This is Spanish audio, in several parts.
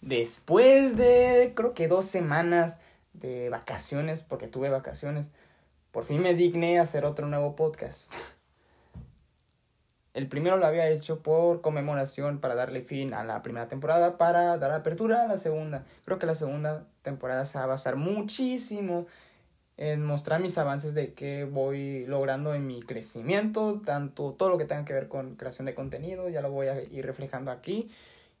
después de creo que dos semanas de vacaciones, porque tuve vacaciones, por fin me digné a hacer otro nuevo podcast. El primero lo había hecho por conmemoración para darle fin a la primera temporada, para dar apertura a la segunda. Creo que la segunda temporada se va a basar muchísimo en mostrar mis avances de que voy logrando en mi crecimiento, tanto todo lo que tenga que ver con creación de contenido, ya lo voy a ir reflejando aquí.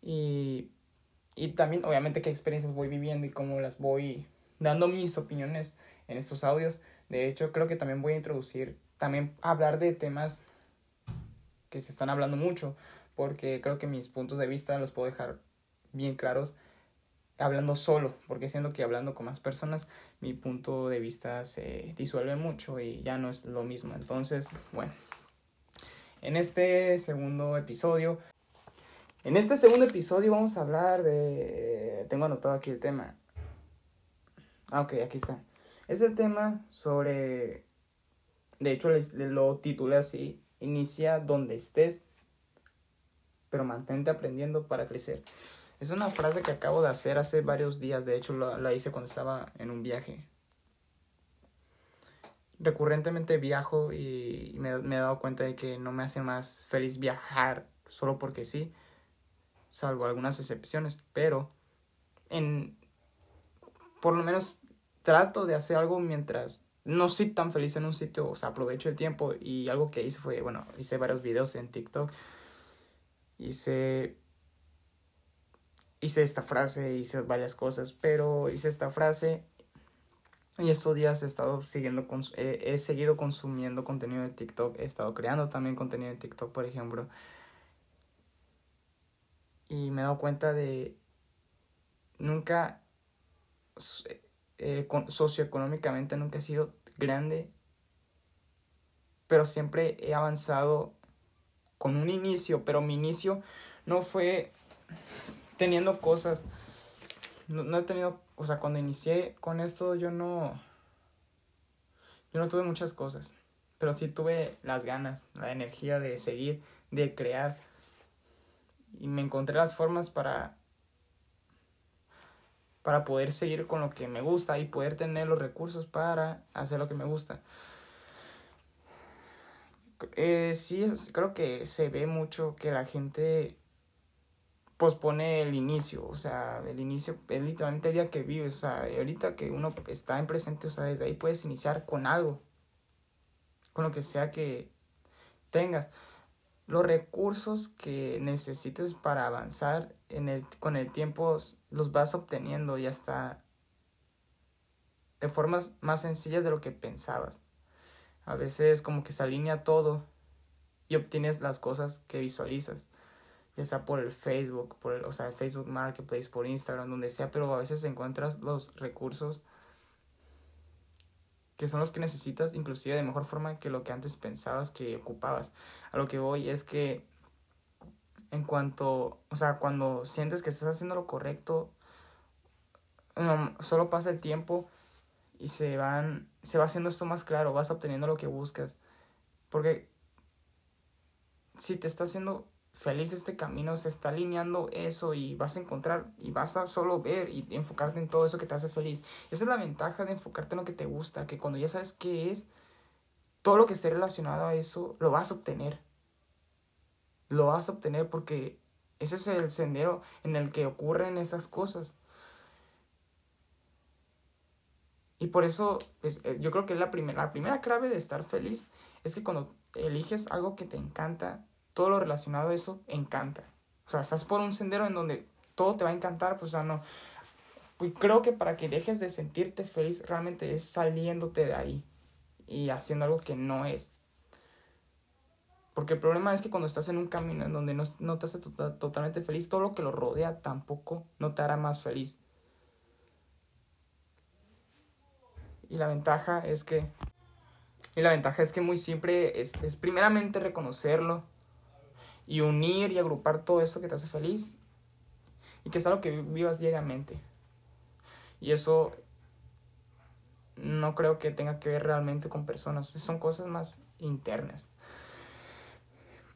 Y, y también, obviamente, qué experiencias voy viviendo y cómo las voy dando mis opiniones en estos audios. De hecho, creo que también voy a introducir, también hablar de temas que se están hablando mucho, porque creo que mis puntos de vista los puedo dejar bien claros hablando solo, porque siendo que hablando con más personas, mi punto de vista se disuelve mucho y ya no es lo mismo. Entonces, bueno, en este segundo episodio, en este segundo episodio vamos a hablar de, tengo anotado aquí el tema. Ah, ok, aquí está. Es el tema sobre, de hecho lo titulé así, Inicia donde estés, pero mantente aprendiendo para crecer. Es una frase que acabo de hacer hace varios días, de hecho la, hice cuando estaba en un viaje. Recurrentemente viajo y me, he dado cuenta de que no me hace más feliz viajar solo porque sí, salvo algunas excepciones, pero en por lo menos trato de hacer algo mientras no soy tan feliz en un sitio, o sea, aprovecho el tiempo y algo que hice fue, bueno, hice varios videos en TikTok, hice, hice esta frase, hice varias cosas, pero hice esta frase y estos días he estado siguiendo, he seguido consumiendo contenido de TikTok, he estado creando también contenido de TikTok, por ejemplo, y me he dado cuenta de nunca eh, socioeconómicamente nunca he sido grande, pero siempre he avanzado con un inicio, pero mi inicio no fue teniendo cosas, no, he tenido, o sea, cuando inicié con esto yo no, yo no tuve muchas cosas, pero sí tuve las ganas, la energía de seguir, de crear, y me encontré las formas para para poder seguir con lo que me gusta y poder tener los recursos para hacer lo que me gusta. Eh, sí, creo que se ve mucho que la gente pospone el inicio, o sea, el inicio es literalmente el día que vives, o sea, ahorita que uno está en presente, o sea, desde ahí puedes iniciar con algo, con lo que sea que tengas los recursos que necesites para avanzar en el, con el tiempo los vas obteniendo y hasta de formas más sencillas de lo que pensabas. A veces como que se alinea todo y obtienes las cosas que visualizas, ya sea por el Facebook, por el, o sea, el Facebook Marketplace, por Instagram, donde sea, pero a veces encuentras los recursos que son los que necesitas, inclusive de mejor forma que lo que antes pensabas que ocupabas. A lo que voy es que en cuanto, o sea, cuando sientes que estás haciendo lo correcto, solo pasa el tiempo y se van, se va haciendo esto más claro, vas obteniendo lo que buscas. Porque si te está haciendo feliz este camino, se está alineando eso y vas a encontrar y vas a solo ver y enfocarte en todo eso que te hace feliz. Esa es la ventaja de enfocarte en lo que te gusta, que cuando ya sabes qué es, todo lo que esté relacionado a eso lo vas a obtener. Lo vas a obtener porque ese es el sendero en el que ocurren esas cosas. Y por eso, pues, eh, yo creo que la, la primera clave de estar feliz es que cuando eliges algo que te encanta, todo lo relacionado a eso encanta. O sea, estás por un sendero en donde todo te va a encantar, pues o no. Y creo que para que dejes de sentirte feliz realmente es saliéndote de ahí y haciendo algo que no es. Porque el problema es que cuando estás en un camino en donde no, no te hace tota-, totalmente feliz, todo lo que lo rodea tampoco no te hará más feliz. Y la ventaja es que... Y la ventaja es que muy simple es, es primeramente reconocerlo, y unir y agrupar todo eso que te hace feliz y que es algo que vivas diariamente. Y eso no creo que tenga que ver realmente con personas, son cosas más internas.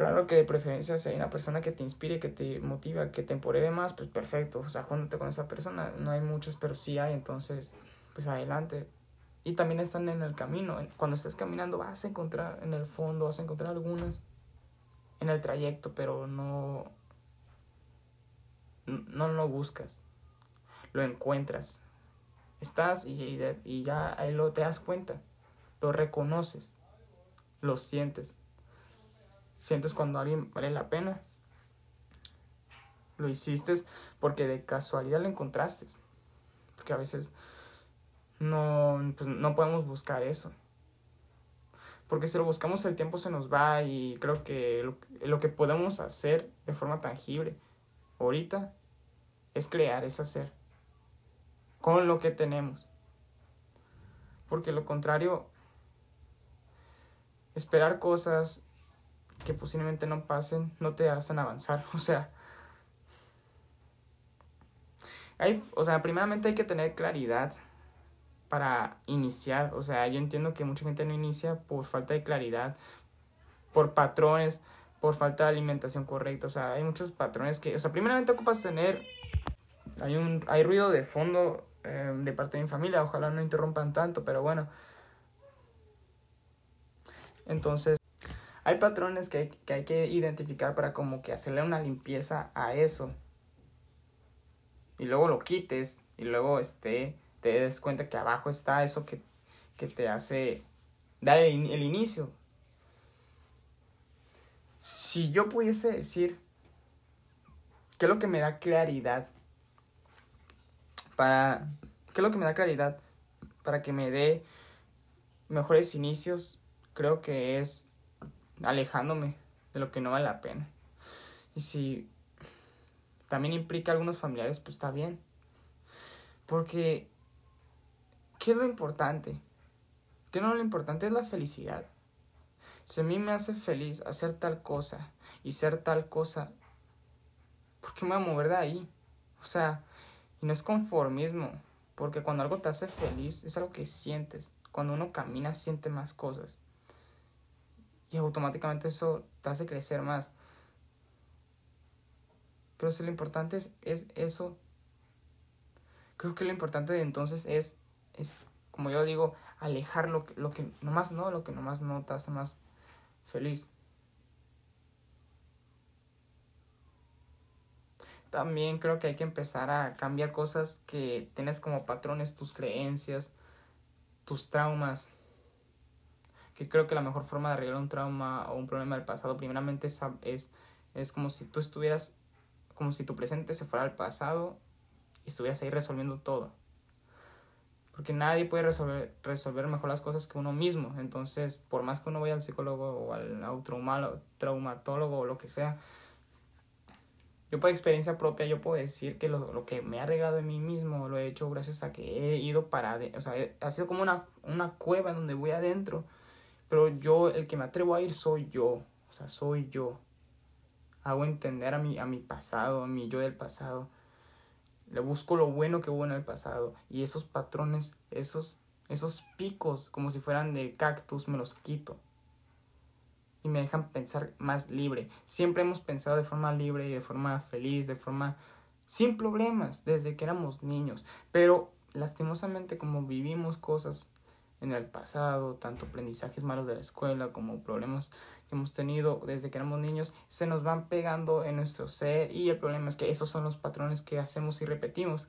Claro que de preferencia si hay una persona que te inspire, que te motiva, que te empodere más, pues perfecto. O sea, júntate con esa persona. No hay muchos, pero sí hay, entonces, pues adelante. Y también están en el camino. Cuando estés caminando vas a encontrar en el fondo, vas a encontrar algunas en el trayecto, pero no, no lo buscas. Lo encuentras. Estás y, y ya ahí lo te das cuenta. Lo reconoces. Lo sientes. Sientes cuando alguien vale la pena. Lo hiciste porque de casualidad lo encontraste. Porque a veces no, pues no podemos buscar eso. Porque si lo buscamos el tiempo se nos va y creo que lo, que podemos hacer de forma tangible ahorita es crear, es hacer con lo que tenemos. Porque lo contrario, esperar cosas que posiblemente no pasen no te hacen avanzar. O sea, hay, o sea, primeramente hay que tener claridad para iniciar. O sea, yo entiendo que mucha gente no inicia por falta de claridad, por patrones, por falta de alimentación correcta. O sea, hay muchos patrones que, o sea, primeramente ocupas tener, hay un, hay ruido de fondo eh, de parte de mi familia, ojalá no interrumpan tanto, pero bueno. Entonces, hay patrones que hay, que hay que identificar para como que hacerle una limpieza a eso. Y luego lo quites y luego este te des cuenta que abajo está eso que, te hace dar el, el inicio. Si yo pudiese decir qué es lo que me da claridad para qué es lo que me da claridad para que me dé mejores inicios, creo que es alejándome de lo que no vale la pena. Y si también implica a algunos familiares, pues está bien. Porque ¿Qué es lo importante? ¿Qué no lo importante es la felicidad? Si a mí me hace feliz hacer tal cosa y ser tal cosa, ¿por qué me voy a mover de ahí? O sea, y no es conformismo, porque cuando algo te hace feliz es algo que sientes. Cuando uno camina siente más cosas. Y automáticamente eso te hace crecer más. Pero si lo importante es, es eso, creo que lo importante de entonces es es, como yo digo, alejar lo que, lo que nomás no, lo que nomás no te hace más feliz. También creo que hay que empezar a cambiar cosas que tienes como patrones, tus creencias, tus traumas. Que creo que la mejor forma de arreglar un trauma o un problema del pasado, primeramente, es, es, es como si tú estuvieras, como si tu presente se fuera al pasado y estuvieras ahí resolviendo todo porque nadie puede resolver, resolver mejor las cosas que uno mismo. Entonces, por más que uno vaya al psicólogo o al, traumatólogo o lo que sea, yo por experiencia propia, yo puedo decir que lo, lo, que me ha regado en mí mismo lo he hecho gracias a que he ido para, o sea, ha sido como una, una cueva donde voy adentro, pero yo, el que me atrevo a ir soy yo, o sea, soy yo. Hago entender a mi, a mi pasado, a mi yo del pasado le busco lo bueno que hubo en el pasado y esos patrones, esos, esos picos como si fueran de cactus me los quito y me dejan pensar más libre. Siempre hemos pensado de forma libre y de forma feliz, de forma sin problemas desde que éramos niños, pero lastimosamente como vivimos cosas en el pasado, tanto aprendizajes malos de la escuela como problemas que hemos tenido desde que éramos niños, se nos van pegando en nuestro ser y el problema es que esos son los patrones que hacemos y repetimos.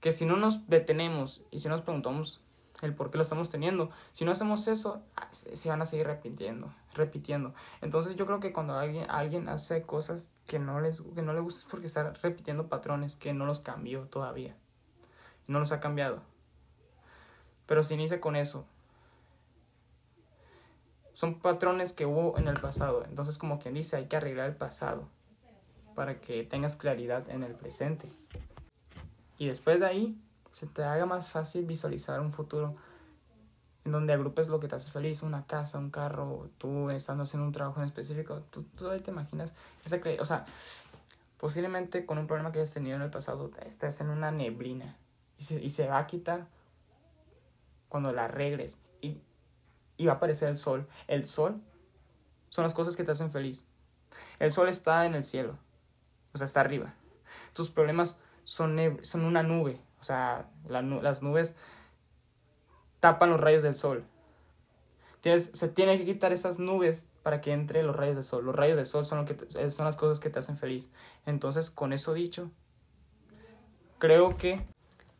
Que si no nos detenemos y si nos preguntamos el por qué lo estamos teniendo, si no hacemos eso, ah, se van a seguir repitiendo, repitiendo. Entonces yo creo que cuando alguien, alguien hace cosas que no, les, que no le gusta es porque está repitiendo patrones que no los cambió todavía. No los ha cambiado. Pero se inicia con eso. Son patrones que hubo en el pasado. Entonces, como quien dice, hay que arreglar el pasado para que tengas claridad en el presente. Y después de ahí, se te haga más fácil visualizar un futuro en donde agrupes lo que te hace feliz, una casa, un carro, tú estando haciendo un trabajo en específico, tú, ahí te imaginas esa o sea, posiblemente con un problema que hayas tenido en el pasado, estás en una neblina y se, y se va a quitar cuando la arregles y, y va a aparecer el sol. El sol son las cosas que te hacen feliz. El sol está en el cielo, o sea, está arriba. Tus problemas son, son una nube, o sea, las nubes tapan los rayos del sol. Tienes, se tiene que quitar esas nubes para que entre los rayos del sol. Los rayos del sol son, lo que son las cosas que te hacen feliz. Entonces, con eso dicho, creo que,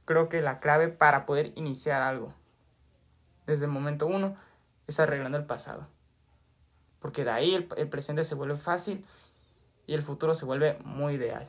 creo que la clave para poder iniciar algo desde el momento uno es arreglando el pasado. Porque de ahí el, el presente se vuelve fácil y el futuro se vuelve muy ideal.